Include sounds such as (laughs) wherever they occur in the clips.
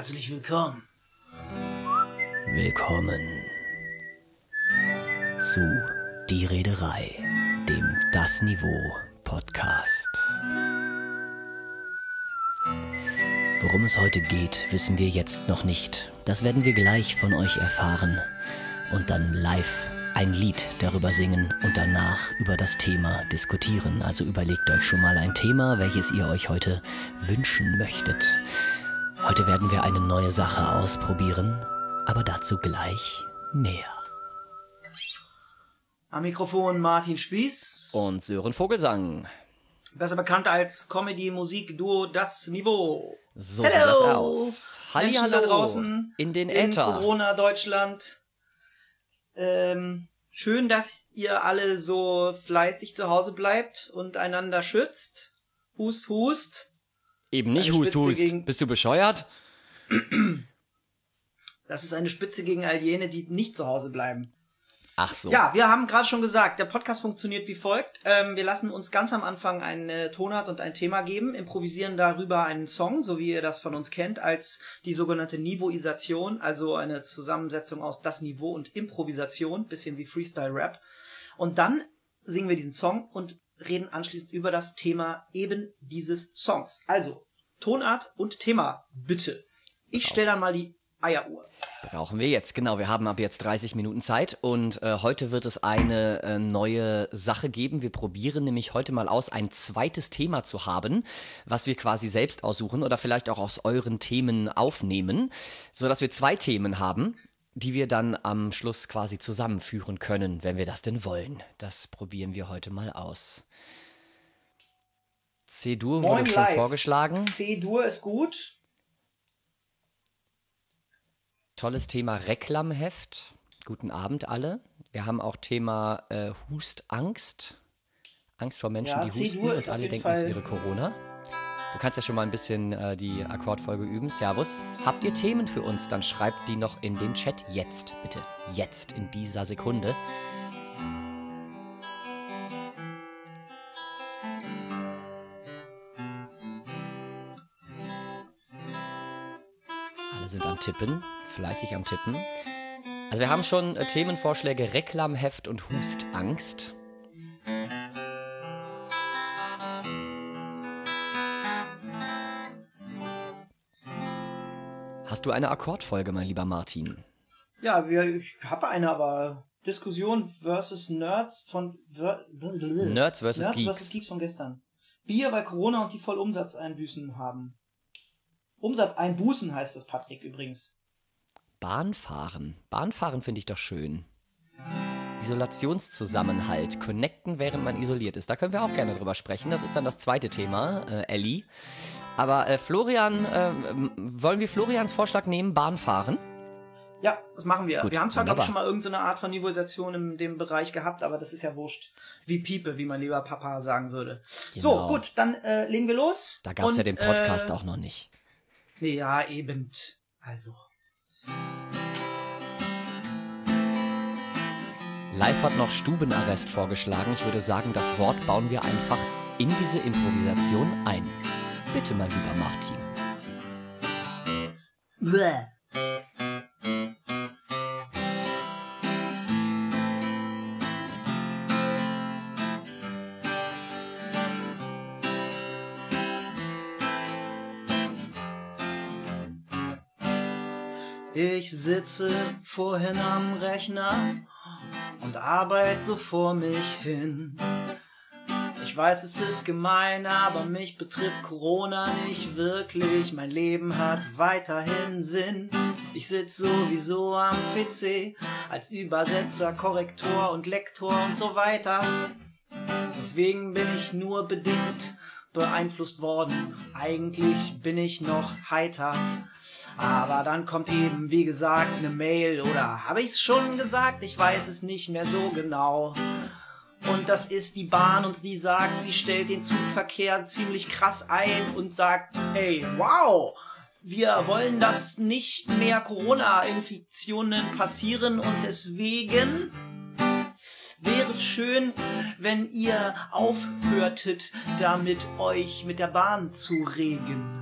Herzlich willkommen. Willkommen zu Die Rederei, dem Das Niveau Podcast. Worum es heute geht, wissen wir jetzt noch nicht. Das werden wir gleich von euch erfahren und dann live ein Lied darüber singen und danach über das Thema diskutieren. Also überlegt euch schon mal ein Thema, welches ihr euch heute wünschen möchtet. Heute werden wir eine neue Sache ausprobieren, aber dazu gleich mehr. Am Mikrofon Martin Spieß, Und Sören Vogelsang. besser bekannt als Comedy-Musik-Duo Das Niveau. So sieht das aus. Menschen Hallihallo da draußen in den in Äther. Corona-Deutschland. Ähm, schön, dass ihr alle so fleißig zu Hause bleibt und einander schützt. Hust, hust. Eben nicht Hust, Hust. gegen- Bist du bescheuert? Das ist eine Spitze gegen all jene, die nicht zu Hause bleiben. Ach so. Ja, wir haben gerade schon gesagt, der Podcast funktioniert wie folgt. Ähm, wir lassen uns ganz am Anfang eine äh, Tonart und ein Thema geben, improvisieren darüber einen Song, so wie ihr das von uns kennt, als die sogenannte Niveauisation, also eine Zusammensetzung aus das Niveau und Improvisation, bisschen wie Freestyle-Rap. Und dann singen wir diesen Song und reden anschließend über das Thema eben dieses Songs. Also, Tonart und Thema, bitte. Ich stelle dann mal die Eieruhr. Brauchen wir jetzt, genau. Wir haben ab jetzt 30 Minuten Zeit und äh, heute wird es eine äh, neue Sache geben. Wir probieren nämlich heute mal aus, ein zweites Thema zu haben, was wir quasi selbst aussuchen oder vielleicht auch aus euren Themen aufnehmen, sodass wir zwei Themen haben, die wir dann am Schluss quasi zusammenführen können, wenn wir das denn wollen. Das probieren wir heute mal aus. C-Dur wurde schon live. vorgeschlagen. C-Dur ist gut. Tolles Thema Reklamheft. Guten Abend alle. Wir haben auch Thema äh, Hustangst. Angst vor Menschen, Ja, die husten und alle denken, es wäre Corona. Du kannst ja schon mal ein bisschen äh, die Akkordfolge üben. Servus. Habt ihr Themen für uns? Dann schreibt die noch in den Chat jetzt, bitte. Jetzt, in dieser Sekunde. Alle sind am Tippen, fleißig am Tippen. Also wir haben schon äh, Themenvorschläge Reklamheft und Hustangst. Hast du eine Akkordfolge, mein lieber Martin? Ja, wir, ich habe eine, aber Diskussion versus Nerds von ver, Nerds versus Nerds Geeks. versus Geeks von gestern. Bier, weil Corona und die voll Umsatzeinbüßen haben. Umsatzeinbußen heißt das, Patrick, übrigens. Bahnfahren. Bahnfahren finde ich doch schön. Isolationszusammenhalt. Connecten, während man isoliert ist. Da können wir auch gerne drüber sprechen. Das ist dann das zweite Thema, äh, Ellie. Aber äh, Florian, äh, wollen wir Florians Vorschlag nehmen? Bahnfahren? Ja, das machen wir. Gut, wir haben zwar, glaube ich, schon mal irgendeine Art von Niveauisation in dem Bereich gehabt, aber das ist ja wurscht. Wie Piepe, wie mein lieber Papa sagen würde. So, Genau. gut, dann äh, legen wir los. Da gab es ja den Podcast äh, auch noch nicht. Nee, ja, eben. Also. Live hat noch Stubenarrest vorgeschlagen. Ich würde sagen, das Wort bauen wir einfach in diese Improvisation ein. Bitte, mein lieber Martin. Bäh. Ich sitze vorhin am Rechner und arbeite so vor mich hin. Ich weiß, es ist gemein, aber mich betrifft Corona nicht wirklich. Mein Leben hat weiterhin Sinn. Ich sitze sowieso am PC als Übersetzer, Korrektor und Lektor und so weiter. Deswegen bin ich nur bedingt beeinflusst worden. Eigentlich bin ich noch heiter. Aber dann kommt eben, wie gesagt, eine Mail oder habe ich's schon gesagt? Ich weiß es nicht mehr so genau. Und das ist die Bahn und sie sagt, sie stellt den Zugverkehr ziemlich krass ein und sagt, ey, wow, wir wollen, dass nicht mehr Corona-Infektionen passieren und deswegen wäre es schön, wenn ihr aufhörtet, damit euch mit der Bahn zu regen.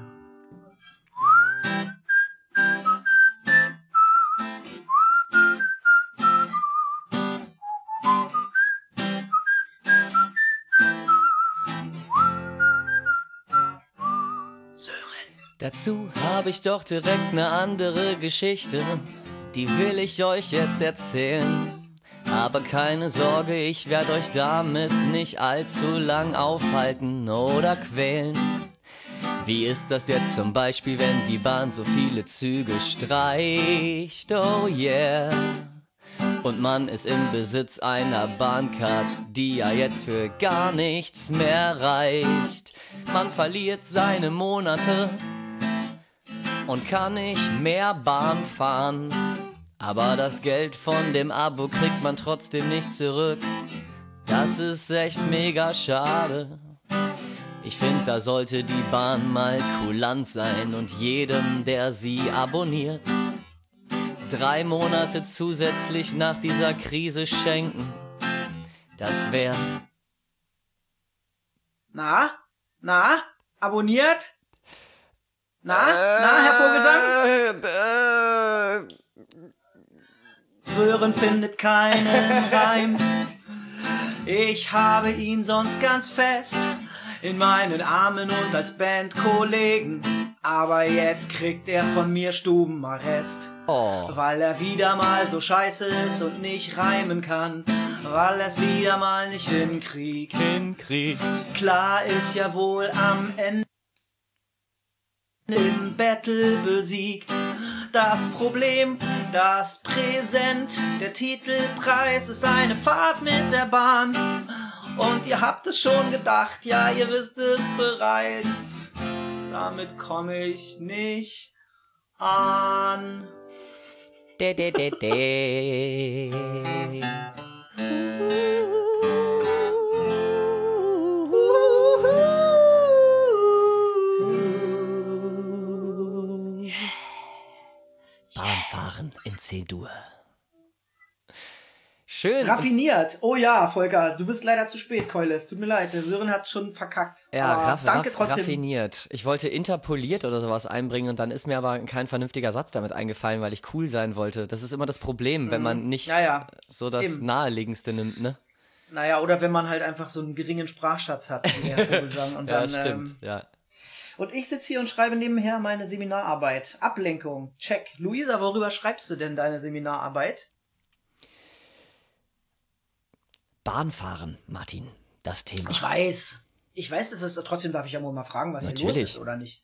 Dazu habe ich doch direkt eine andere Geschichte, die will ich euch jetzt erzählen. Aber keine Sorge, ich werde euch damit nicht allzu lang aufhalten oder quälen. Wie ist das jetzt zum Beispiel, wenn die Bahn so viele Züge streicht? Oh yeah. Und man ist im Besitz einer Bahncard, die ja jetzt für gar nichts mehr reicht. Man verliert seine Monate und kann nicht mehr Bahn fahren. Aber das Geld von dem Abo kriegt man trotzdem nicht zurück. Das ist echt mega schade. Ich finde, da sollte die Bahn mal kulant sein und jedem, der sie abonniert, drei Monate zusätzlich nach dieser Krise schenken. Das wäre. Na? Na? Abonniert? Na? Na, Herr Vogelsang? Sören findet keinen (laughs) Reim. Ich habe ihn sonst ganz fest in meinen Armen und als Bandkollegen. Aber jetzt kriegt er von mir Stubenarrest. Oh. Weil er wieder mal so scheiße ist und nicht reimen kann. Weil er es wieder mal nicht hinkriegt. Hinkriegt. Klar ist ja wohl am Ende im Battle besiegt. Das Problem, das Präsent, der Titelpreis ist eine Fahrt mit der Bahn. Und ihr habt es schon gedacht, ja, ihr wisst es bereits. Damit komme ich nicht an. De, de, de, de. Bahnfahren in C-Dur. Schön. Raffiniert. Oh ja, Volker, du bist leider zu spät, Keule. Es tut mir leid, der Sören hat schon verkackt. Ja, Aber raff, danke raff, trotzdem. raffiniert. Ich wollte interpoliert oder sowas einbringen und dann ist mir aber kein vernünftiger Satz damit eingefallen, weil ich cool sein wollte. Das ist immer das Problem, wenn man nicht Mhm. Ja, ja. so das Eben. Naheliegendste nimmt, ne? Naja, oder wenn man halt einfach so einen geringen Sprachschatz hat, (laughs) Ja, dann, stimmt. Ähm, ja. Und ich sitze hier und schreibe nebenher meine Seminararbeit. Ablenkung. Check. Luisa, worüber schreibst du denn deine Seminararbeit? Bahnfahren, Martin. Das Thema. Ich weiß. Ich weiß, dass es trotzdem darf ich ja wohl mal fragen, was hier los Natürlich. ist oder nicht.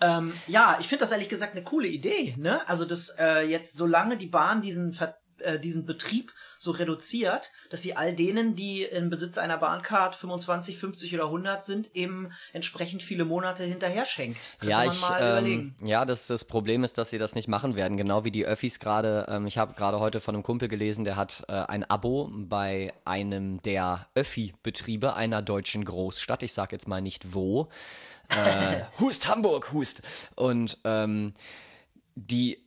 Ähm, ja, ich finde das ehrlich gesagt eine coole Idee, ne? Also, dass äh, jetzt, solange die Bahn diesen, Ver äh, diesen Betrieb so reduziert, dass sie all denen, die im Besitz einer Bahncard 25, 50 oder 100 sind, eben entsprechend viele Monate hinterher schenkt. Könnte Ja, ich, ähm, überlegen. ja, das, das Problem ist, dass sie das nicht machen werden. Genau wie die Öffis gerade. Ähm, ich habe gerade heute von einem Kumpel gelesen, der hat äh, ein Abo bei einem der Öffi-Betriebe einer deutschen Großstadt. Ich sag jetzt mal nicht wo. Äh, (laughs) Hust, Hamburg, Hust. Und ähm, die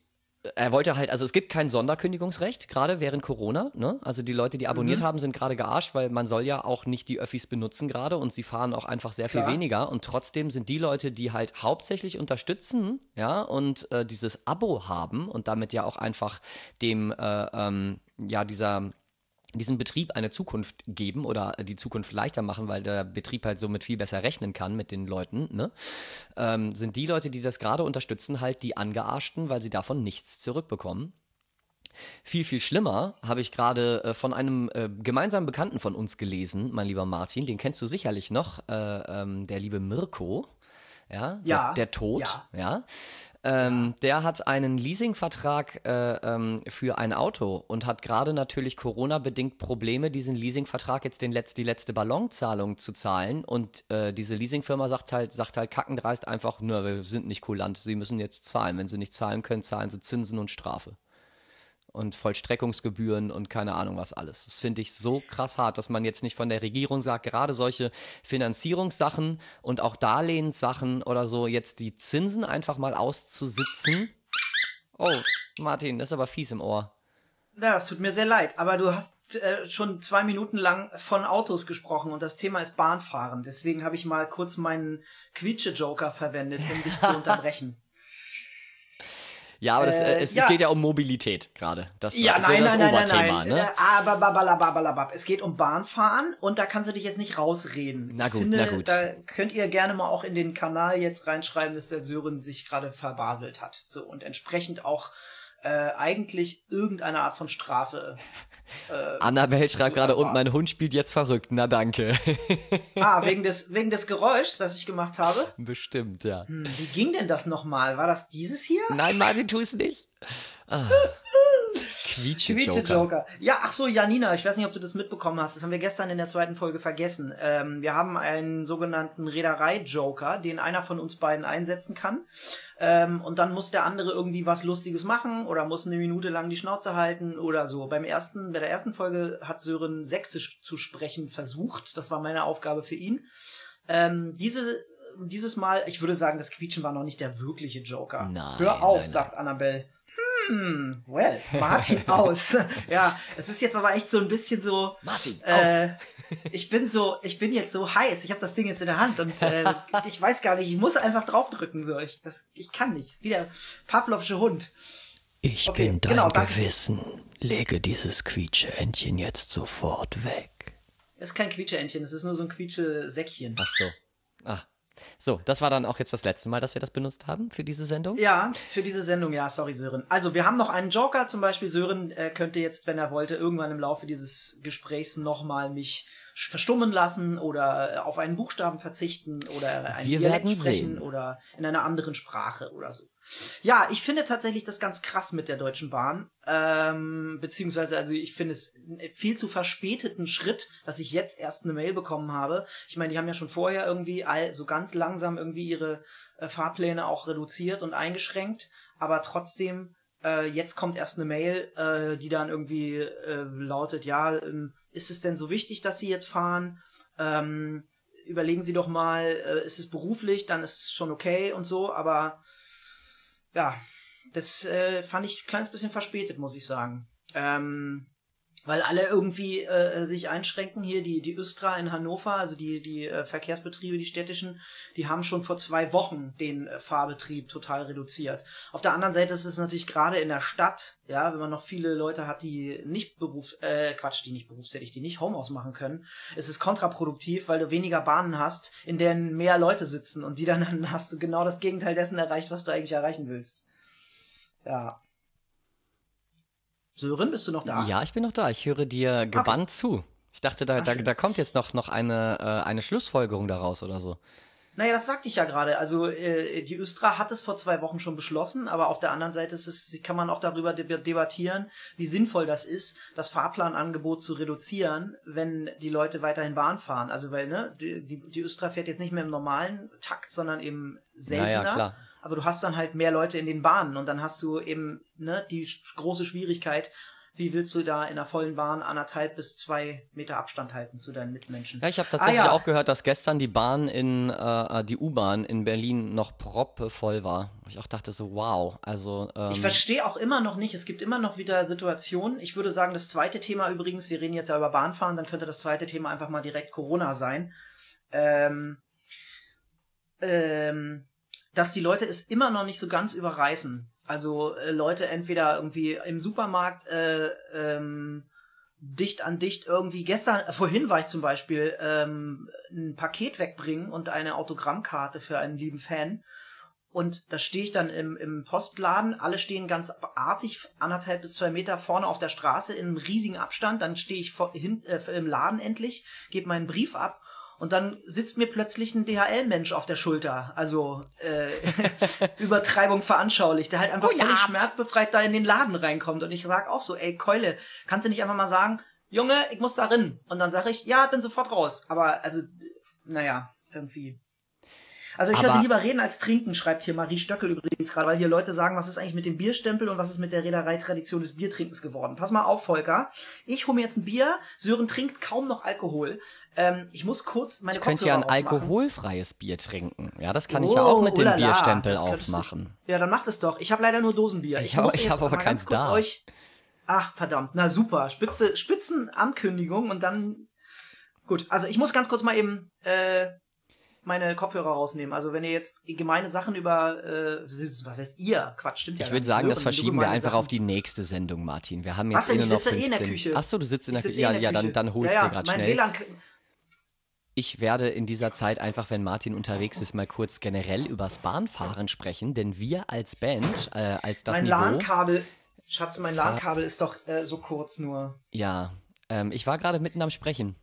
er wollte halt, also es gibt kein Sonderkündigungsrecht, gerade während Corona. Ne? Also die Leute, die abonniert haben, sind gerade gearscht, weil man soll ja auch nicht die Öffis benutzen gerade und sie fahren auch einfach sehr viel Klar. weniger. Und trotzdem sind die Leute, die halt hauptsächlich unterstützen, ja, und äh, dieses Abo haben und damit ja auch einfach dem, äh, ähm, ja, dieser diesen Betrieb eine Zukunft geben oder die Zukunft leichter machen, weil der Betrieb halt somit viel besser rechnen kann mit den Leuten, ne? ähm, sind die Leute, die das gerade unterstützen, halt die Angearschten, weil sie davon nichts zurückbekommen. Viel, viel schlimmer habe ich gerade äh, von einem äh, gemeinsamen Bekannten von uns gelesen, mein lieber Martin, den kennst du sicherlich noch, äh, ähm, der liebe Mirko, ja, Ja, der, der Tod, ja. ja. Ähm, Der hat einen Leasingvertrag äh, ähm, für ein Auto und hat gerade natürlich Corona-bedingt Probleme, diesen Leasingvertrag jetzt den Letz-, die letzte Ballonzahlung zu zahlen. Und äh, diese Leasingfirma sagt halt, sagt halt kackendreist einfach, nur wir sind nicht kulant, sie müssen jetzt zahlen. Wenn sie nicht zahlen können, zahlen sie Zinsen und Strafe. Und Vollstreckungsgebühren und keine Ahnung was alles. Das finde ich so krass hart, dass man jetzt nicht von der Regierung sagt, gerade solche Finanzierungssachen und auch Darlehenssachen oder so, jetzt die Zinsen einfach mal auszusitzen. Oh, Martin, das ist aber fies im Ohr. Ja, es tut mir sehr leid, aber du hast äh, schon zwei Minuten lang von Autos gesprochen und das Thema ist Bahnfahren. Deswegen habe ich mal kurz meinen Quietsche-Joker verwendet, um dich zu (laughs) unterbrechen. Ja, aber das, äh, Äh, es, ja. geht ja um Mobilität gerade. Das Ja, ist nein, ja das nein, nein, nein, Oberthema, nein. ne? Äh, Aber babalababalabab. Es geht um Bahnfahren und da kannst du dich jetzt nicht rausreden. Na gut, finde, na gut. Da könnt ihr gerne mal auch in den Kanal jetzt reinschreiben, dass der Sören sich gerade verbaselt hat. So und entsprechend auch äh, eigentlich irgendeine Art von Strafe. Annabelle schreibt gerade, und mein Hund spielt jetzt verrückt. Na danke. Ah, (laughs) wegen des wegen des Geräuschs, das ich gemacht habe. Bestimmt, ja. Hm, Wie ging denn das nochmal? War das dieses hier? Nein, Martin, tu es nicht. Ah. Quietsche Quietsche Joker. Joker. Ja, ach so, Janina, ich weiß nicht, ob du das mitbekommen hast. Das haben wir gestern in der zweiten Folge vergessen. Ähm, wir haben einen sogenannten Reederei-Joker, den einer von uns beiden einsetzen kann. Ähm, und dann muss der andere irgendwie was Lustiges machen oder muss eine Minute lang die Schnauze halten oder so. Beim ersten, bei der ersten Folge hat Sören Sächsisch zu sprechen versucht. Das war meine Aufgabe für ihn. Ähm, diese, dieses Mal, ich würde sagen, das Quietschen war noch nicht der wirkliche Joker. Nein, Hör auf, nein, nein. sagt Annabelle. Hm, well, Martin (laughs) aus. ja, es ist jetzt aber echt so ein bisschen so. Martin, äh, aus. ich bin so, ich bin jetzt so heiß. Ich habe das Ding jetzt in der Hand und äh, ich weiß gar nicht. Ich muss einfach draufdrücken. So, ich, das, ich kann nicht. Wie der Pavlovsche Hund. Ich Okay, bin dein genau. Gewissen. Lege dieses Quietscheentchen jetzt sofort weg. Das ist kein Quietscheentchen. Das ist nur so ein Quietsche-Säckchen. Ach so. Ah. So, das war dann auch jetzt das letzte Mal, dass wir das benutzt haben für diese Sendung. Ja, für diese Sendung, ja, sorry, Sören. Also, wir haben noch einen Joker, zum Beispiel Sören äh, könnte jetzt, wenn er wollte, irgendwann im Laufe dieses Gesprächs nochmal mich verstummen lassen oder äh, auf einen Buchstaben verzichten oder einen Wir Dialekt sprechen sehen. oder in einer anderen Sprache oder so. Ja, ich finde tatsächlich das ganz krass mit der Deutschen Bahn. Ähm, beziehungsweise, also ich finde es viel zu verspäteten Schritt, dass ich jetzt erst eine Mail bekommen habe. Ich meine, die haben ja schon vorher irgendwie all, so ganz langsam irgendwie ihre äh, Fahrpläne auch reduziert und eingeschränkt, aber trotzdem, äh, jetzt kommt erst eine Mail, äh, die dann irgendwie äh, lautet, ja, ähm, ist es denn so wichtig, dass Sie jetzt fahren? Ähm, überlegen Sie doch mal, äh, ist es beruflich, dann ist es schon okay und so, aber ja, das äh, fand ich ein kleines bisschen verspätet, muss ich sagen. Ähm, weil alle irgendwie äh, sich einschränken hier, die, die Östra in Hannover, also die, die äh, Verkehrsbetriebe, die städtischen, die haben schon vor zwei Wochen den äh, Fahrbetrieb total reduziert. Auf der anderen Seite ist es natürlich gerade in der Stadt, ja, wenn man noch viele Leute hat, die nicht berufs, äh, Quatsch, die nicht berufstätig, die nicht Homeoffice machen können, ist es kontraproduktiv, weil du weniger Bahnen hast, in denen mehr Leute sitzen und die dann, (laughs) dann hast du genau das Gegenteil dessen erreicht, was du eigentlich erreichen willst. Ja. Sören, bist du noch da? Ja, ich bin noch da. Ich höre dir gebannt zu. Ich dachte, da, da, da kommt jetzt noch, noch eine, äh, eine Schlussfolgerung daraus oder so. Naja, das sagte ich ja gerade. Also äh, die Östra hat es vor zwei Wochen schon beschlossen, aber auf der anderen Seite ist es, kann man auch darüber deb- debattieren, wie sinnvoll das ist, das Fahrplanangebot zu reduzieren, wenn die Leute weiterhin Bahn fahren. Also weil ne, die, die, die Östra fährt jetzt nicht mehr im normalen Takt, sondern eben seltener. Ja, ja, klar. Aber du hast dann halt mehr Leute in den Bahnen und dann hast du eben ne, die große Schwierigkeit, wie willst du da in einer vollen Bahn anderthalb bis zwei Meter Abstand halten zu deinen Mitmenschen? Ja, ich habe tatsächlich Ah, ja. auch gehört, dass gestern die Bahn in, äh, die U-Bahn in Berlin noch proppevoll war. Ich auch dachte so, wow. Also, ähm, Ich verstehe auch immer noch nicht, es gibt immer noch wieder Situationen. Ich würde sagen, das zweite Thema übrigens, wir reden jetzt ja über Bahnfahren, dann könnte das zweite Thema einfach mal direkt Corona sein. Ähm, ähm, dass die Leute es immer noch nicht so ganz überreißen. Also äh, Leute entweder irgendwie im Supermarkt äh, ähm, dicht an dicht irgendwie gestern, äh, vorhin war ich zum Beispiel ähm, ein Paket wegbringen und eine Autogrammkarte für einen lieben Fan. Und da stehe ich dann im, im Postladen, alle stehen ganz artig, anderthalb bis zwei Meter vorne auf der Straße in einem riesigen Abstand. Dann stehe ich vor, hin, äh, im Laden endlich, gebe meinen Brief ab und dann sitzt mir plötzlich ein DHL-Mensch auf der Schulter. Also äh, (laughs) Übertreibung veranschaulicht, der halt einfach völlig schmerzbefreit da in den Laden reinkommt. Und ich sag auch so, ey Keule, kannst du nicht einfach mal sagen, Junge, ich muss da rein. Und dann sage ich, ja, bin sofort raus. Aber also, naja, irgendwie. Also ich sie lieber reden als trinken, schreibt hier Marie Stöckel übrigens gerade, weil hier Leute sagen, was ist eigentlich mit dem Bierstempel und was ist mit der Reederei-Tradition des Biertrinkens geworden. Pass mal auf, Volker. Ich hole mir jetzt ein Bier. Sören trinkt kaum noch Alkohol. Ähm, ich muss kurz meine ich könnte ja ein ausmachen. alkoholfreies Bier trinken. Ja, das kann ich ja auch Oh, mit dem Bierstempel das könntest du- aufmachen. Ja, dann macht es doch. Ich habe leider nur Dosenbier. Ich Ich, hab- ich jetzt hab aber keins da. euch. Ach, verdammt. Na super. Spitze, Spitzenankündigung und dann. Gut, also ich muss ganz kurz mal eben. Äh, meine Kopfhörer rausnehmen. Also wenn ihr jetzt gemeine Sachen über, äh, was heißt ihr? Quatsch, stimmt ja Ich würde sagen, das verschieben wir einfach Sachen. auf die nächste Sendung, Martin. Wir haben Was jetzt denn? eh Ich noch sitze eh in der 15. Küche. Ach so, du sitzt in der Küche. sitze eh Ja, ja, dann, dann holst ja, du ja, gerade mein schnell. WLAN, Ich werde in dieser Zeit einfach, wenn Martin unterwegs ist, mal kurz generell übers Bahnfahren sprechen, denn wir als Band, äh, als das mein Niveau. LAN-Kabel, Schatz, mein LAN-Kabel ist doch äh, so kurz nur. Ja, ähm, ich war gerade mitten am Sprechen.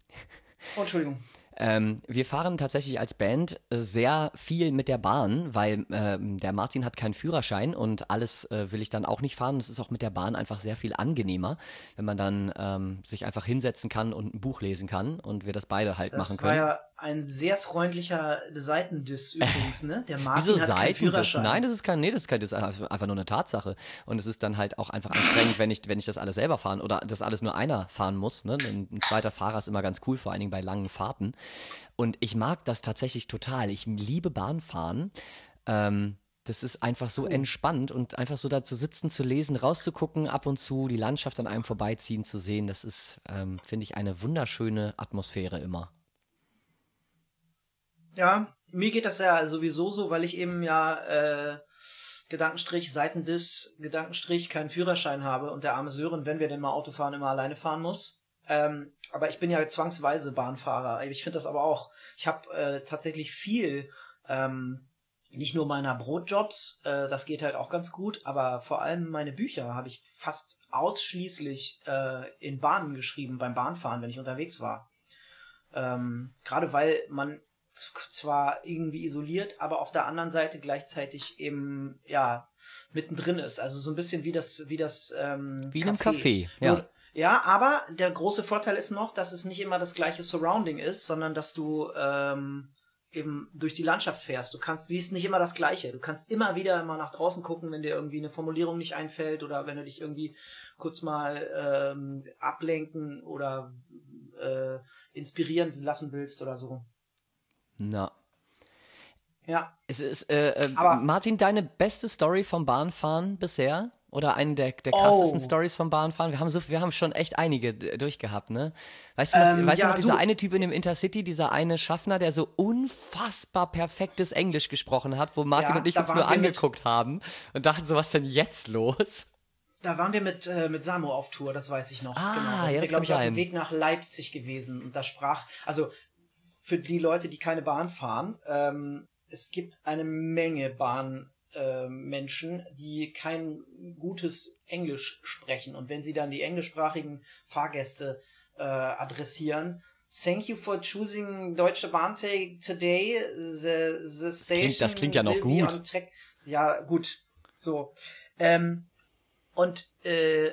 Oh, Entschuldigung. Ähm, wir fahren tatsächlich als Band äh, sehr viel mit der Bahn, weil ähm, der Martin hat keinen Führerschein und alles äh, will ich dann auch nicht fahren. Es ist auch mit der Bahn einfach sehr viel angenehmer, wenn man dann ähm, sich einfach hinsetzen kann und ein Buch lesen kann und wir das beide halt Das machen war können. ja ein sehr freundlicher Seitendiss übrigens, ne? Der Martin Wieso hat keinen Seiten das? Führerschein. Nein, das ist kein, nee, das ist, kein, das ist einfach nur eine Tatsache. Und es ist dann halt auch einfach anstrengend, wenn ich, wenn ich das alles selber fahren oder das alles nur einer fahren muss. Ne? Ein, ein zweiter Fahrer ist immer ganz cool, vor allen Dingen bei langen Fahrten. Und ich mag das tatsächlich total. Ich liebe Bahnfahren. Ähm, das ist einfach so entspannt und einfach so da zu sitzen, zu lesen, rauszugucken, ab und zu die Landschaft an einem vorbeiziehen zu sehen. Das ist, ähm, finde ich, eine wunderschöne Atmosphäre immer. Ja, mir geht das ja sowieso so, weil ich eben ja äh, Gedankenstrich, Seitendiss, Gedankenstrich, keinen Führerschein habe und der arme Sören, wenn wir denn mal Auto fahren, immer alleine fahren muss. Ähm, aber ich bin ja zwangsweise Bahnfahrer. Ich finde das aber auch. Ich habe äh, tatsächlich viel, ähm, nicht nur meiner Brotjobs, äh, das geht halt auch ganz gut, aber vor allem meine Bücher habe ich fast ausschließlich äh, in Bahnen geschrieben, beim Bahnfahren, wenn ich unterwegs war. Ähm, Gerade weil man zwar irgendwie isoliert, aber auf der anderen Seite gleichzeitig eben, ja, mittendrin ist. Also so ein bisschen wie das, wie das, ähm, Wie in einem Café, ja. Nur, ja, aber der große Vorteil ist noch, dass es nicht immer das gleiche Surrounding ist, sondern dass du ähm, eben durch die Landschaft fährst. Du kannst, siehst nicht immer das Gleiche. Du kannst immer wieder mal nach draußen gucken, wenn dir irgendwie eine Formulierung nicht einfällt oder wenn du dich irgendwie kurz mal ähm, ablenken oder äh, inspirieren lassen willst oder so. Na, Ja, Es ist, äh, äh, Martin, deine beste Story vom Bahnfahren bisher? Oder eine der, der krassesten Oh. Stories vom Bahnfahren? Wir haben, so, wir haben schon echt einige durchgehabt, ne? Weißt du noch, Ähm, weißt ja, du noch dieser du- eine Typ in dem Intercity, dieser eine Schaffner, der so unfassbar perfektes Englisch gesprochen hat, wo Martin Ja, und ich uns nur wir mit- angeguckt haben und dachten so, was denn jetzt los? da waren wir mit, äh, mit Samo auf Tour, das weiß ich noch. Ah, genau. Da ja, sind wir, glaube ich, auf dem Weg nach Leipzig gewesen. Und da sprach, also für die Leute, die keine Bahn fahren, ähm, es gibt eine Menge Bahnmenschen, äh, Menschen, die kein gutes Englisch sprechen. Und wenn sie dann die englischsprachigen Fahrgäste äh, adressieren, Thank you for choosing Deutsche Bahn today. The, the station klingt- das klingt ja noch gut. Ja, gut. So. Ähm, und äh,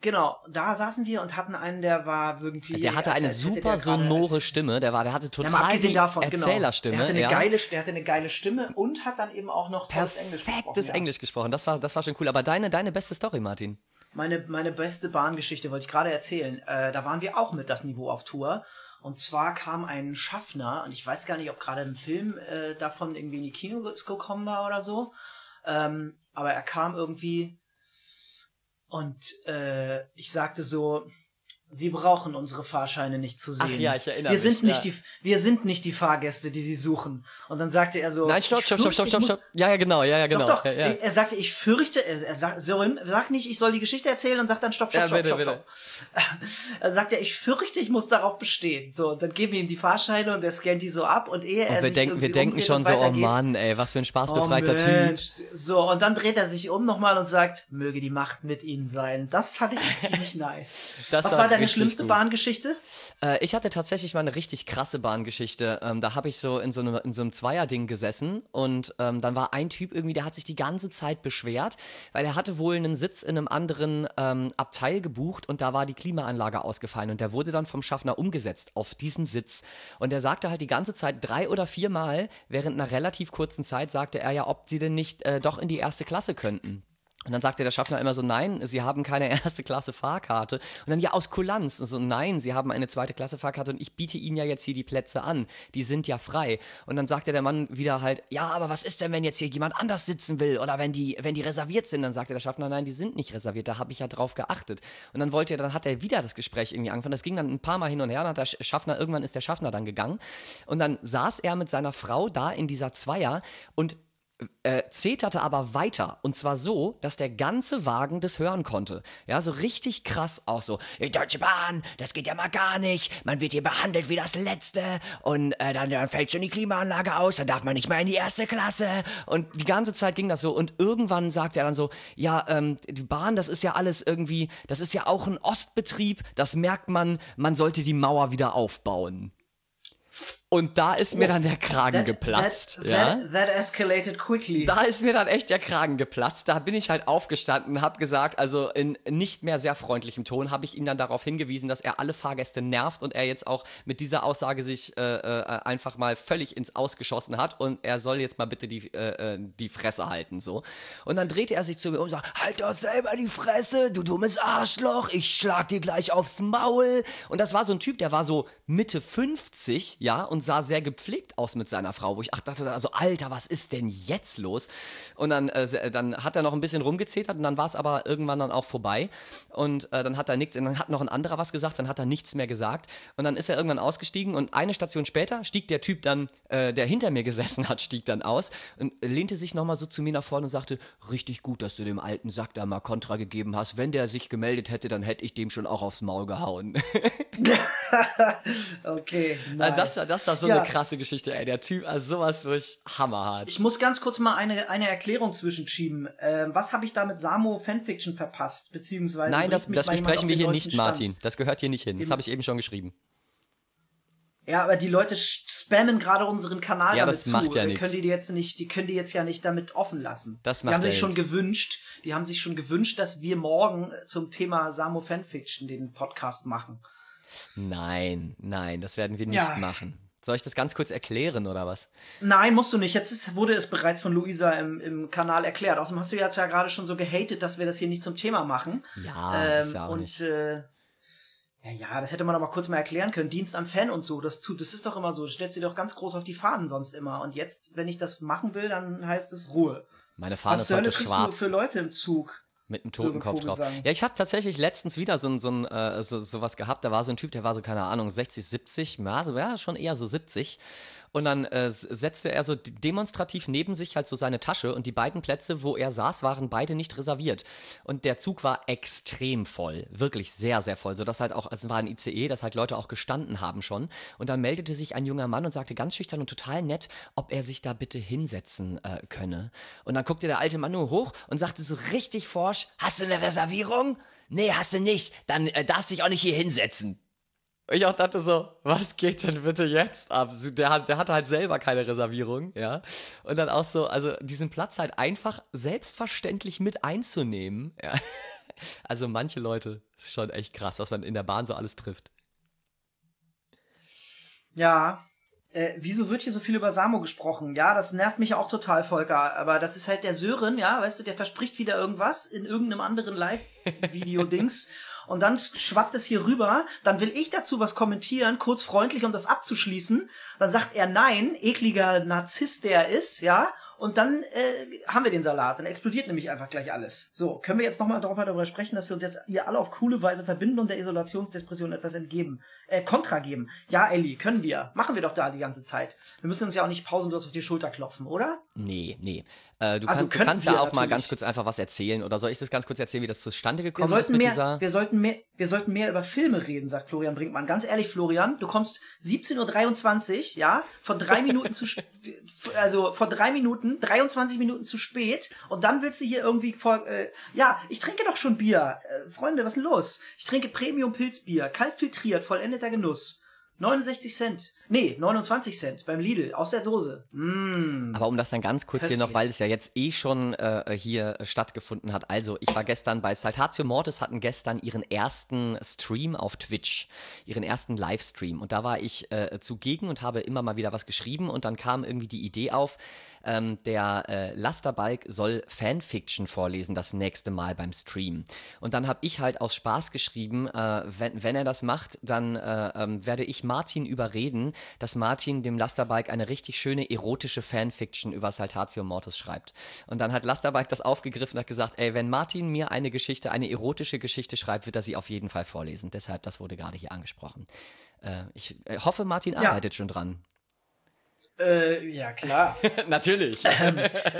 genau, da saßen wir und hatten einen, der war irgendwie. Der hatte eine als super sonore Stimme, der war, der hatte ja, total die davon, genau. Erzählerstimme. Der hatte, eine ja. geile, der hatte eine geile Stimme und hat dann eben auch noch tolles Englisch Perfektes gesprochen. ja. Englisch gesprochen, das war, das war schon cool. Aber deine, deine beste Story, Martin? Meine, meine beste Bahngeschichte wollte ich gerade erzählen. Äh, da waren wir auch mit das Niveau auf Tour. Und zwar kam ein Schaffner, und ich weiß gar nicht, ob gerade ein Film äh, davon irgendwie in die Kinos gekommen war oder so. Ähm, aber er kam irgendwie und äh, ich sagte so, Sie brauchen unsere Fahrscheine nicht zu sehen. Ach ja, ich erinnere wir mich, sind nicht ja. die, wir sind nicht die Fahrgäste, die Sie suchen. Und dann sagte er so, Nein, stopp, stopp, stopp, stopp, stopp, stopp. Ja, ja, genau, ja, ja, genau. doch, doch. Ja, ja. Er sagte, ich fürchte, er, er sagt, sag nicht, ich soll die Geschichte erzählen und sagt dann stopp, stopp, stopp, bitte, stopp, bitte. stopp. (laughs) Dann sagt er, ich fürchte, ich muss darauf bestehen. So, dann geben wir ihm die Fahrscheine und er scannt die so ab und ehe er Und wir sich denken, wir denken schon so, oh Mann, ey, was für ein Oh spaßbefreiter Typ. Mensch. So, und dann dreht er sich um nochmal und sagt, möge die Macht mit Ihnen sein. Das fand ich ziemlich (laughs) nice. Das Was war war deine schlimmste gut. Bahngeschichte? Äh, ich hatte tatsächlich mal eine richtig krasse Bahngeschichte. Ähm, da habe ich so in so einem, in so einem Zweierding gesessen und ähm, dann war ein Typ irgendwie, der hat sich die ganze Zeit beschwert, weil er hatte wohl einen Sitz in einem anderen ähm, Abteil gebucht und da war die Klimaanlage ausgefallen und der wurde dann vom Schaffner umgesetzt auf diesen Sitz. Und er sagte halt die ganze Zeit drei oder viermal während einer relativ kurzen Zeit sagte er ja, ob sie denn nicht äh, doch in die erste Klasse könnten. Und dann sagte der Schaffner immer so, nein, Sie haben keine (laughs) erste Klasse Fahrkarte. Und dann, ja, aus Kulanz. Und so, nein, Sie haben eine zweite Klasse Fahrkarte und ich biete Ihnen ja jetzt hier die Plätze an. Die sind ja frei. Und dann sagte der Mann wieder halt, ja, aber was ist denn, wenn jetzt hier jemand anders sitzen will? Oder wenn die, wenn die reserviert sind? Dann sagte der Schaffner, nein, die sind nicht reserviert. Da habe ich ja drauf geachtet. Und dann wollte er, dann hat er wieder das Gespräch irgendwie angefangen. Das ging dann ein paar Mal hin und her. Dann hat der Schaffner, irgendwann ist der Schaffner dann gegangen. Und dann saß er mit seiner Frau da in dieser Zweier und äh, zeterte aber weiter. Und zwar so, dass der ganze Wagen das hören konnte. Ja, so richtig krass auch so. Die Deutsche Bahn, das geht ja mal gar nicht. Man wird hier behandelt wie das Letzte. Und äh, dann, dann fällt schon die Klimaanlage aus. Dann darf man nicht mehr in die erste Klasse. Und die ganze Zeit ging das so. Und irgendwann sagte er dann so, ja, ähm, die Bahn, das ist ja alles irgendwie, das ist ja auch ein Ostbetrieb. Das merkt man, man sollte die Mauer wieder aufbauen. Und da ist mir dann der Kragen That- geplatzt. That, ja? that, that escalated quickly. Da ist mir dann echt der Kragen geplatzt. Da bin ich halt aufgestanden und habe gesagt, also in nicht mehr sehr freundlichem Ton, habe ich ihn dann darauf hingewiesen, dass er alle Fahrgäste nervt und er jetzt auch mit dieser Aussage sich äh, äh, einfach mal völlig ins Ausgeschossen hat und er soll jetzt mal bitte die, äh, äh, die Fresse halten. so. Und dann drehte er sich zu mir um und sagt, halt doch selber die Fresse, du dummes Arschloch, ich schlag dir gleich aufs Maul. Und das war so ein Typ, der war so Mitte 50, ja, und sah sehr gepflegt aus mit seiner Frau, wo ich ach, dachte, also Alter, was ist denn jetzt los? Und dann, äh, dann hat er noch ein bisschen rumgezetert und dann war es aber irgendwann dann auch vorbei und äh, dann hat er nichts, und dann hat noch ein anderer was gesagt, dann hat er nichts mehr gesagt und dann ist er irgendwann ausgestiegen und eine Station später stieg der Typ dann, äh, der hinter mir gesessen hat, stieg dann aus und lehnte sich nochmal so zu mir nach vorne und sagte, richtig gut, dass du dem alten Sack da mal Kontra gegeben hast. Wenn der sich gemeldet hätte, dann hätte ich dem schon auch aufs Maul gehauen. (laughs) okay, (laughs) Ah, nice. Das, war- das war so Ja, eine krasse Geschichte, ey. Der Typ, also sowas wirklich hammerhart. Ich muss ganz kurz mal eine, eine Erklärung zwischenschieben. Ähm, was habe ich da mit Samo Fanfiction verpasst? Beziehungsweise. Nein, das, das besprechen wir hier nicht, Stand? Martin. Das gehört hier nicht hin. Das habe ich eben schon geschrieben. Ja, aber die Leute spammen gerade unseren Kanal Ja, damit das zu. macht ja Äh. Können die, die jetzt nicht, die können die jetzt ja nicht damit offen lassen. Das die macht haben ja sich schon gewünscht, die haben sich schon gewünscht, dass wir morgen zum Thema Samo Fanfiction den Podcast machen. Nein, nein, das werden wir nicht Ja. machen. Soll ich das ganz kurz erklären oder was? Nein, musst du nicht. Jetzt ist, wurde es bereits von Luisa im, im Kanal erklärt. Außerdem hast du jetzt ja gerade schon so gehatet, dass wir das hier nicht zum Thema machen. Ja, Ähm, ist ja auch und nicht. Äh, ja, ja, das hätte man aber kurz mal erklären können. Dienst am Fan und so, das tut, das ist doch immer so. Das stellst du dir doch ganz groß auf die Fahnen sonst immer. Und jetzt, wenn ich das machen will, dann heißt es Ruhe. Meine Fahne Was ist heute schwarz für Leute im Zug? Mit einem so Totenkopf drauf. Ja, ich habe tatsächlich letztens wieder so, ein- so, ein, äh, so, so was gehabt. Da war so ein Typ, der war so, keine Ahnung, 60, 70, ja, so, ja schon eher so 70. Und dann äh, setzte er so demonstrativ neben sich halt so seine Tasche und die beiden Plätze, wo er saß, waren beide nicht reserviert. Und der Zug war extrem voll, wirklich sehr, sehr voll, sodass halt auch, es war ein ICE, dass halt Leute auch gestanden haben schon. Und dann meldete sich ein junger Mann und sagte ganz schüchtern und total nett, ob er sich da bitte hinsetzen äh, könne. Und dann guckte der alte Mann nur hoch und sagte so richtig forsch, hast du eine Reservierung? Nee, hast du nicht. Dann äh, darfst du dich auch nicht hier hinsetzen. Und ich auch dachte so, was geht denn bitte jetzt ab? Der, hat- der hatte halt selber keine Reservierung, ja. Und dann auch so, also diesen Platz halt einfach selbstverständlich mit einzunehmen, ja. (laughs) Also manche Leute, ist schon echt krass, was man in der Bahn so alles trifft. Ja. Äh, wieso wird hier so viel über Samo gesprochen? Ja, das nervt mich auch total, Volker. Aber das ist halt der Sören, ja, weißt du, der verspricht wieder irgendwas in irgendeinem anderen Live-Video-Dings. (laughs) Und dann schwappt es hier rüber. Dann will ich dazu was kommentieren, kurz freundlich, um das abzuschließen. Dann sagt er nein, ekliger Narzisst der er ist, ja. Und dann äh, haben wir den Salat. Dann explodiert nämlich einfach gleich alles. So, können wir jetzt nochmal darüber sprechen, dass wir uns jetzt hier alle auf coole Weise verbinden und der Isolationsdepression etwas entgeben. Äh, Kontra geben. Ja, Ellie, können wir. Machen wir doch da die ganze Zeit. Wir müssen uns ja auch nicht pausenlos auf die Schulter klopfen, oder? Nee, nee. Äh, du, Also kann, du kannst ja auch mal natürlich. ganz kurz einfach was erzählen. Oder soll ich das ganz kurz erzählen, wie das zustande gekommen ist mit mehr, dieser. wir, sollten mehr, wir sollten mehr über Filme reden, sagt Florian Brinkmann. Ganz ehrlich, Florian, du kommst 17.23 Uhr, ja, von drei (laughs) Minuten zu, sp- also von drei Minuten, 23 Minuten zu spät und dann willst du hier irgendwie vor, äh, ja, ich trinke doch schon Bier. Äh, Freunde, was ist denn los? Ich trinke Premium Pilzbier, kalt filtriert, vollendeter Genuss. 69 Cent. Nee, 29 Cent beim Lidl aus der Dose. Mm. Aber um das dann ganz kurz hier noch, Köstlich. weil es ja jetzt eh schon äh, hier äh, stattgefunden hat. Also, ich war gestern bei Saltatio Mortis, hatten gestern ihren ersten Stream auf Twitch, ihren ersten Livestream. Und da war ich äh, zugegen und habe immer mal wieder was geschrieben. Und dann kam irgendwie die Idee auf, ähm, der äh, Lasterbalk soll Fanfiction vorlesen das nächste Mal beim Stream. Und dann habe ich halt aus Spaß geschrieben, äh, wenn, wenn er das macht, dann äh, ähm, werde ich Martin überreden, dass Martin dem Lasterbalk eine richtig schöne erotische Fanfiction über Saltatio Mortis schreibt. Und dann hat Lasterbalk das aufgegriffen und hat gesagt, ey, wenn Martin mir eine Geschichte, eine erotische Geschichte schreibt, wird er sie auf jeden Fall vorlesen. Deshalb, das wurde gerade hier angesprochen. Äh, ich äh, hoffe, Martin Ja. arbeitet schon dran. Äh, ja, klar. (laughs) Natürlich.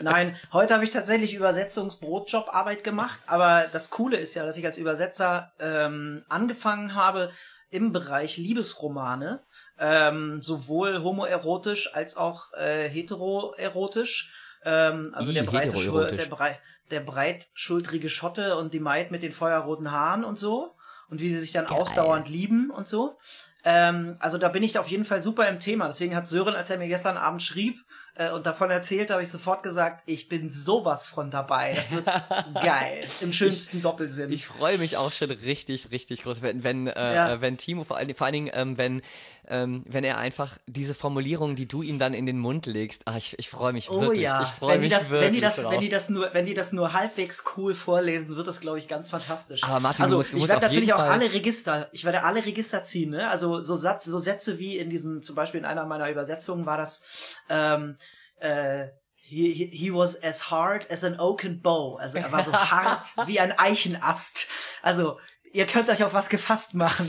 Nein, heute habe ich tatsächlich Übersetzungsbrotjobarbeit gemacht, aber das Coole ist ja, dass ich als Übersetzer ähm, angefangen habe im Bereich Liebesromane, ähm, sowohl homoerotisch als auch äh, heteroerotisch. Ähm, also I, der breite, der, brei der breitschultrige Schotte und die Maid mit den feuerroten Haaren und so. Und wie sie sich dann ausdauernd lieben und so. Ähm, also da bin ich auf jeden Fall super im Thema. Deswegen hat Sören, als er mir gestern Abend schrieb äh, und davon erzählt, habe ich sofort gesagt, ich bin sowas von dabei. Das wird (laughs) geil. Im schönsten Doppelsinn. Ich freue mich auch schon richtig, richtig groß, wenn, wenn, äh, Ja. äh, wenn Timo, vor allen, vor allen Dingen, ähm, wenn, ähm, wenn er einfach diese Formulierung, die du ihm dann in den Mund legst, ah, ich, ich freue mich Oh wirklich. ja, ich freue wenn die, mich das, wirklich wenn, die das, drauf. wenn, die das nur, wenn die das nur halbwegs cool vorlesen, wird das, glaube ich, ganz fantastisch. Aber Martin, du also, musst- du ich musst werde natürlich auch alle Register, ich werde alle Register ziehen, ne? Also so, Satz, so Sätze wie in diesem, zum Beispiel in einer meiner Übersetzungen war das, ähm, äh, He, he, he was as hard as an oaken bow. Also er war so (laughs) hart wie ein Eichenast. Also ihr könnt euch auf was gefasst machen,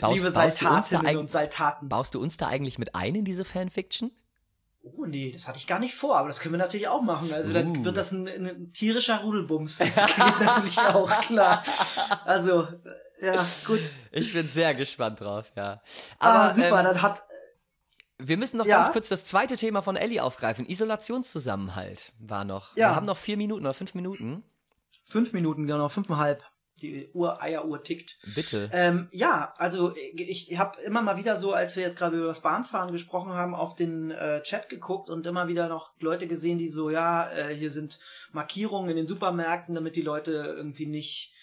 Baust- liebe baust du uns da Saltatinnen und Saltaten. Baust du uns da eigentlich mit ein in diese Fanfiction? Oh nee, das hatte ich gar nicht vor, aber das können wir natürlich auch machen. Also dann Uh. wird das ein, ein tierischer Rudelbums. Das (laughs) geht natürlich auch, klar. Also, ja, gut. Ich bin sehr gespannt drauf, ja. Aber Aber ah, super, ähm, dann hat. wir müssen noch Ja. ganz kurz das zweite Thema von Ellie aufgreifen. Isolationszusammenhalt war noch. Ja. Wir haben noch vier Minuten oder fünf Minuten. Fünf Minuten, genau, fünfeinhalb. Die Uhr, Eieruhr tickt. Bitte. Ähm, ja, also ich, ich habe immer mal wieder so, als wir jetzt gerade über das Bahnfahren gesprochen haben, auf den äh, Chat geguckt und immer wieder noch Leute gesehen, die so, ja, äh, hier sind Markierungen in den Supermärkten, damit die Leute irgendwie nicht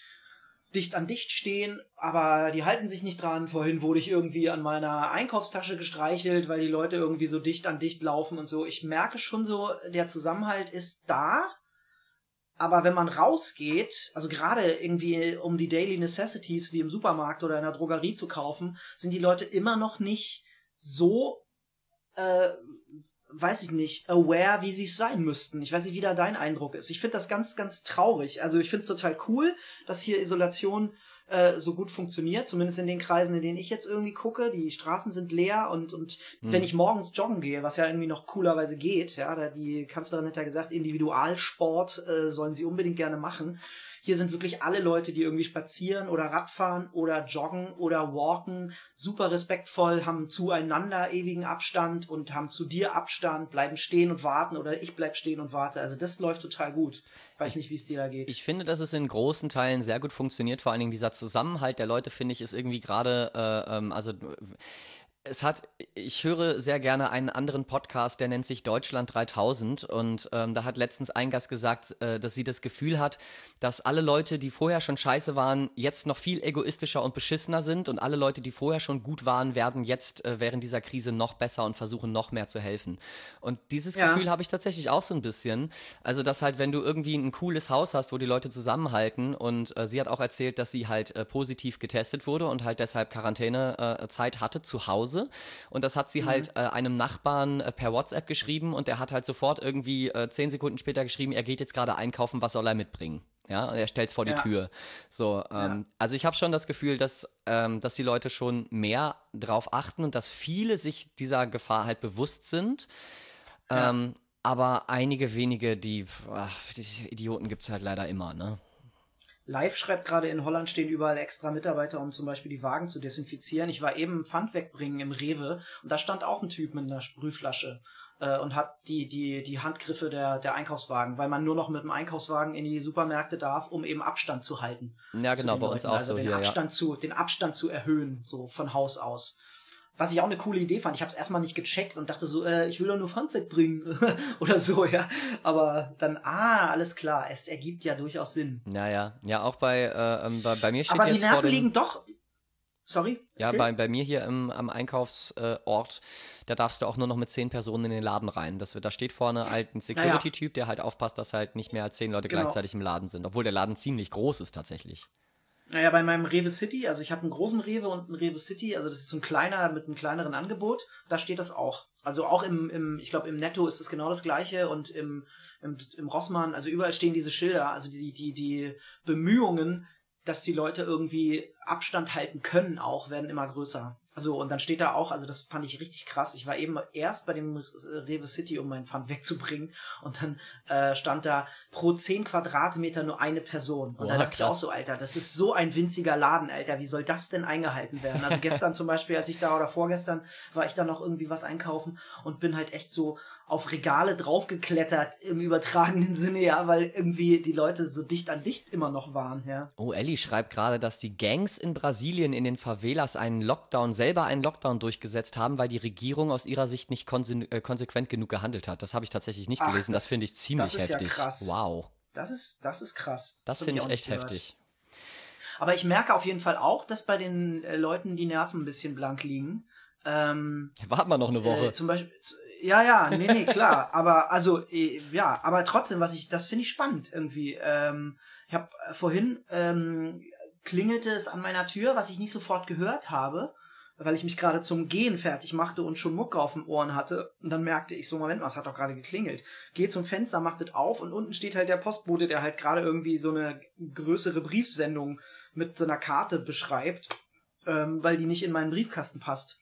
dicht an dicht stehen, aber die halten sich nicht dran. Vorhin wurde ich irgendwie an meiner Einkaufstasche gestreichelt, weil die Leute irgendwie so dicht an dicht laufen und so. Ich merke schon so, der Zusammenhalt ist da, aber wenn man rausgeht, also gerade irgendwie um die Daily Necessities wie im Supermarkt oder in der Drogerie zu kaufen, sind die Leute immer noch nicht so, äh, weiß ich nicht, aware, wie sie es sein müssten. Ich weiß nicht, wie da dein Eindruck ist. Ich finde das ganz, ganz traurig. Also ich finde es total cool, dass hier Isolation äh, so gut funktioniert, zumindest in den Kreisen, in denen ich jetzt irgendwie gucke. Die Straßen sind leer und, und wenn ich morgens joggen gehe, was ja irgendwie noch coolerweise geht, ja, da die Kanzlerin hat ja gesagt, Individualsport äh, sollen sie unbedingt gerne machen. Hier sind wirklich alle Leute, die irgendwie spazieren oder Radfahren oder joggen oder walken, super respektvoll, haben zueinander ewigen Abstand und haben zu dir Abstand, bleiben stehen und warten oder ich bleib stehen und warte. Also das läuft total gut. Weiß nicht, wie es dir da geht. Ich finde, dass es in großen Teilen sehr gut funktioniert. Vor allen Dingen dieser Zusammenhalt der Leute, finde ich, ist irgendwie gerade, äh, ähm, also es hat, ich höre sehr gerne einen anderen Podcast, der nennt sich Deutschland 3000 und ähm, da hat letztens ein Gast gesagt, äh, dass sie das Gefühl hat, dass alle Leute, die vorher schon scheiße waren, jetzt noch viel egoistischer und beschissener sind und alle Leute, die vorher schon gut waren, werden jetzt äh, während dieser Krise noch besser und versuchen noch mehr zu helfen. Und dieses Ja. Gefühl habe ich tatsächlich auch so ein bisschen. Also, dass halt, wenn du irgendwie ein cooles Haus hast, wo die Leute zusammenhalten und äh, sie hat auch erzählt, dass sie halt äh, positiv getestet wurde und halt deshalb Quarantänezeit äh, hatte zu Hause. Und das hat sie halt äh, einem Nachbarn äh, per WhatsApp geschrieben und der hat halt sofort irgendwie äh, zehn Sekunden später geschrieben, er geht jetzt gerade einkaufen, was soll er mitbringen? Ja, und er stellt es vor die Ja. Tür. So, ähm, also ich habe schon das Gefühl, dass, ähm, dass die Leute schon mehr drauf achten und dass viele sich dieser Gefahr halt bewusst sind. Ähm, aber einige wenige, die, ach, die Idioten gibt es halt leider immer, ne? Live schreibt gerade, in Holland stehen überall extra Mitarbeiter, um zum Beispiel die Wagen zu desinfizieren. Ich war eben Pfand wegbringen im Rewe und da stand auch ein Typ mit einer Sprühflasche äh, und hat die, die, die Handgriffe der, der Einkaufswagen, weil man nur noch mit dem Einkaufswagen in die Supermärkte darf, um eben Abstand zu halten. Ja, genau, bei uns Leuten. auch also so den hier, ja. Abstand zu, den Abstand zu erhöhen, so von Haus aus. Was ich auch eine coole Idee fand. Ich habe es erstmal nicht gecheckt und dachte so, äh, ich will doch nur Pfand wegbringen (laughs) oder so, ja. Aber dann, ah, alles klar, es ergibt ja durchaus Sinn. Ja, ja. Ja, auch bei, äh, ähm, bei, bei mir steht Aber die jetzt vor Nerven dem... liegen doch. Sorry? Ja, bei, bei mir hier im, am Einkaufsort, da darfst du auch nur noch mit zehn Personen in den Laden rein. Das, wird- da steht vorne halt ein Security-Typ, der halt aufpasst, dass halt nicht mehr als zehn Leute Genau. gleichzeitig im Laden sind. Obwohl der Laden ziemlich groß ist tatsächlich. Naja, bei meinem Rewe City, also ich habe einen großen Rewe und einen Rewe City, also das ist so ein kleiner mit einem kleineren Angebot, da steht das auch. Also auch im, im ich glaube im Netto ist es genau das gleiche und im, im, im Rossmann, also überall stehen diese Schilder, also die, die, die Bemühungen, dass die Leute irgendwie Abstand halten können auch, werden immer größer. Also und dann steht da auch, also das fand ich richtig krass. Ich war eben erst bei dem Rewe City, um meinen Pfand (laughs) wegzubringen und dann äh, stand da pro 10 Quadratmeter nur eine Person. Und da Boah, dachte ich auch so, Alter, das ist so ein winziger Laden, Alter. Wie soll das denn eingehalten werden? Also gestern zum Beispiel, als ich da oder vorgestern war ich da noch irgendwie was einkaufen und bin halt echt so auf Regale draufgeklettert im übertragenen Sinne, ja, weil irgendwie die Leute so dicht an dicht immer noch waren, ja. Oh, Ellie schreibt gerade, dass die Gangs in Brasilien in den Favelas einen Lockdown, selber einen Lockdown durchgesetzt haben, weil die Regierung aus ihrer Sicht nicht konse äh, konsequent genug gehandelt hat. Das habe ich tatsächlich nicht Ach, gelesen. Das, das- finde ich ziemlich das ist ja heftig. krass. Wow. Das ist, das ist krass. Das hab finde ich echt gehört. heftig. Aber ich merke auf jeden Fall auch, dass bei den äh, Leuten die Nerven ein bisschen blank liegen. Ähm, Warten wir noch eine Woche. Äh, zum Beispiel, ja, ja, nee, nee, klar. (laughs) aber also, äh, ja, aber trotzdem, was ich, das finde ich spannend irgendwie. Ähm, ich habe vorhin ähm, klingelte es an meiner Tür, was ich nicht sofort gehört habe, weil ich mich gerade zum Gehen fertig machte und schon Mucke auf den Ohren hatte. Und dann merkte ich so, Moment mal, es hat doch gerade geklingelt. Geh zum Fenster, macht es auf und unten steht halt der Postbote, der halt gerade irgendwie so eine größere Briefsendung mit so einer Karte beschreibt, ähm, weil die nicht in meinen Briefkasten passt.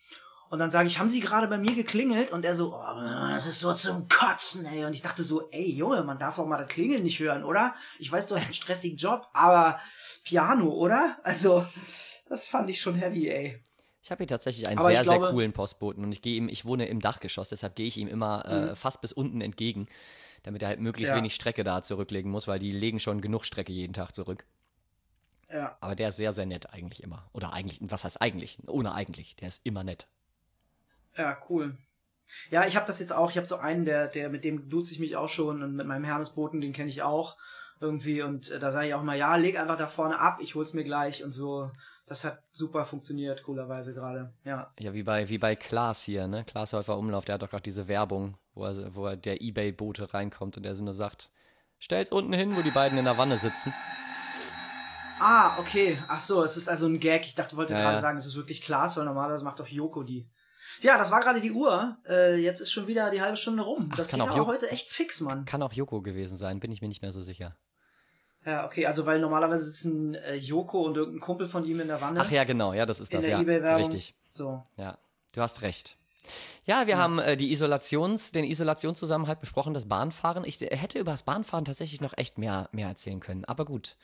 Und dann sage ich, haben Sie gerade bei mir geklingelt? Und er so, oh, das ist so zum Kotzen, ey. Und ich dachte so, ey, Junge, man darf auch mal das Klingeln nicht hören, oder? Ich weiß, du hast einen stressigen Job, aber Piano, oder? Also, das fand ich schon heavy, ey. Ich habe hier tatsächlich einen Aber sehr, glaube- sehr coolen Postboten und ich gehe ihm, ich wohne im Dachgeschoss, deshalb gehe ich ihm immer äh, fast bis unten entgegen, damit er halt möglichst Ja. wenig Strecke da zurücklegen muss, weil die legen schon genug Strecke jeden Tag zurück. Ja. Aber der ist sehr, sehr nett eigentlich immer. Oder eigentlich, was heißt eigentlich? Ohne eigentlich. Der ist immer nett. Ja, cool. Ja, ich habe das jetzt auch. Ich habe so einen, der, der mit dem duze ich mich auch schon und mit meinem Hermesboten, den kenne ich auch irgendwie. Und äh, da sage ich auch mal, ja, leg einfach da vorne ab, ich hol's mir gleich und so. Das hat super funktioniert, coolerweise gerade. Ja. Ja, wie bei, wie bei Klaas hier, ne? Klaas Häufer Umlauf, der hat doch gerade diese Werbung, wo, er, wo er der Ebay-Bote reinkommt und der so nur sagt, stell's unten hin, wo die beiden in der Wanne sitzen. Ah, okay. Ach so, es ist also ein Gag. Ich dachte, wollte Ja, gerade ja. sagen, es ist wirklich Klaas, weil normalerweise macht doch Joko die. Ja, das war gerade die Uhr. Äh, jetzt ist schon wieder die halbe Stunde rum. Ach, das kann auch aber heute echt fix, Mann. Kann auch Joko gewesen sein, bin ich mir nicht mehr so sicher. Ja, okay, also weil normalerweise sitzen äh, Joko und irgendein Kumpel von ihm in der Wanne. Ach ja, genau, ja, das ist in das, ja. Richtig. So. Ja, du hast recht. Ja, wir haben äh, die Isolations, den Isolationszusammenhalt besprochen, das Bahnfahren. Ich äh, hätte über das Bahnfahren tatsächlich noch echt mehr, mehr erzählen können, aber gut.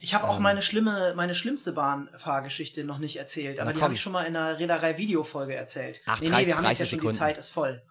Ich habe auch meine schlimme, meine schlimmste Bahnfahrgeschichte noch nicht erzählt, aber die habe ich schon mal in einer Reederei-Videofolge erzählt. Ach, nee, nee, wir haben jetzt 30 ja schon die Zeit ist voll.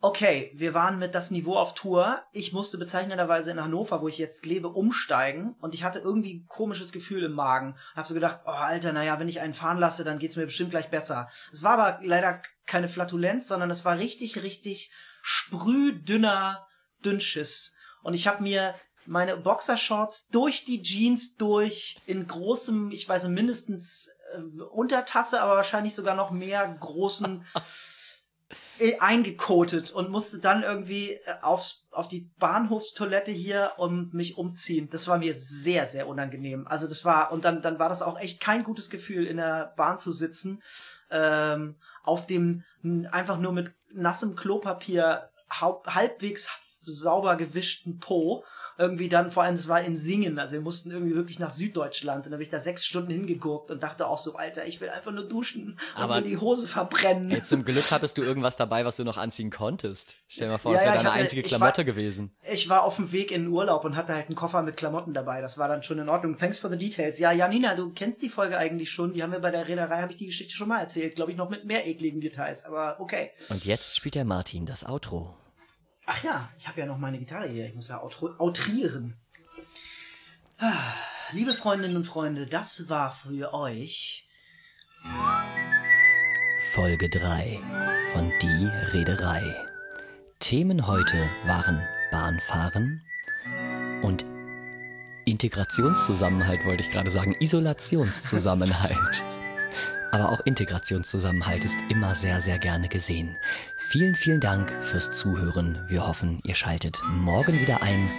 Okay, wir waren mit das Niveau auf Tour. Ich musste bezeichnenderweise in Hannover, wo ich jetzt lebe, umsteigen und ich hatte irgendwie ein komisches Gefühl im Magen. Hab so gedacht, oh Alter, naja, wenn ich einen fahren lasse, dann geht's mir bestimmt gleich besser. Es war aber leider keine Flatulenz, sondern es war richtig, richtig sprühdünner Dünnschiss. Und ich habe mir meine Boxershorts durch die Jeans durch in großem, ich weiß mindestens äh, Untertasse, aber wahrscheinlich sogar noch mehr großen (laughs) äh, eingekotet und musste dann irgendwie äh, aufs, auf die Bahnhofstoilette hier und mich umziehen. Das war mir sehr, sehr unangenehm. Also das war, und dann, dann war das auch echt kein gutes Gefühl, in der Bahn zu sitzen, ähm, auf dem einfach nur mit nassem Klopapier halbwegs sauber gewischten Po. Irgendwie dann, vor allem, das war in Singen, also wir mussten irgendwie wirklich nach Süddeutschland und da bin ich da sechs Stunden hingeguckt und dachte auch so, Alter, ich will einfach nur duschen und Aber- will die Hose verbrennen. Ey, zum Glück hattest du irgendwas dabei, was du noch anziehen konntest. Stell dir mal vor, Ja, das wäre ja, deine hatte- einzige ich Klamotte war- gewesen. Ich war auf dem Weg in den Urlaub und hatte halt einen Koffer mit Klamotten dabei. Das war dann schon in Ordnung. Thanks for the details. Ja, Janina, du kennst die Folge eigentlich schon. Die haben wir bei der Reederei, habe ich die Geschichte schon mal erzählt. Glaube ich noch mit mehr ekligen Details. Aber okay. Und jetzt spielt der Martin das Outro. Ach ja, ich habe ja noch meine Gitarre hier. Ich muss ja outro outrieren. Ah, Liebe Freundinnen und Freunde, das war für euch Folge 3 von Die Rederei. Themen heute waren Bahnfahren und Integrationszusammenhalt, wollte ich gerade sagen, (laughs) Isolationszusammenhalt. Aber auch Integrationszusammenhalt ist immer sehr, sehr gerne gesehen. Vielen, vielen Dank fürs Zuhören. Wir hoffen, ihr schaltet morgen wieder ein.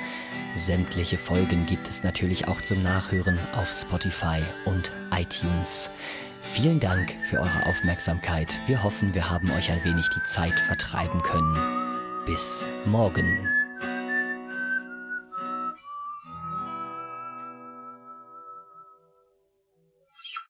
Sämtliche Folgen gibt es natürlich auch zum Nachhören auf Spotify und iTunes. Vielen Dank für eure Aufmerksamkeit. Wir hoffen, wir haben euch ein wenig die Zeit vertreiben können. Bis morgen.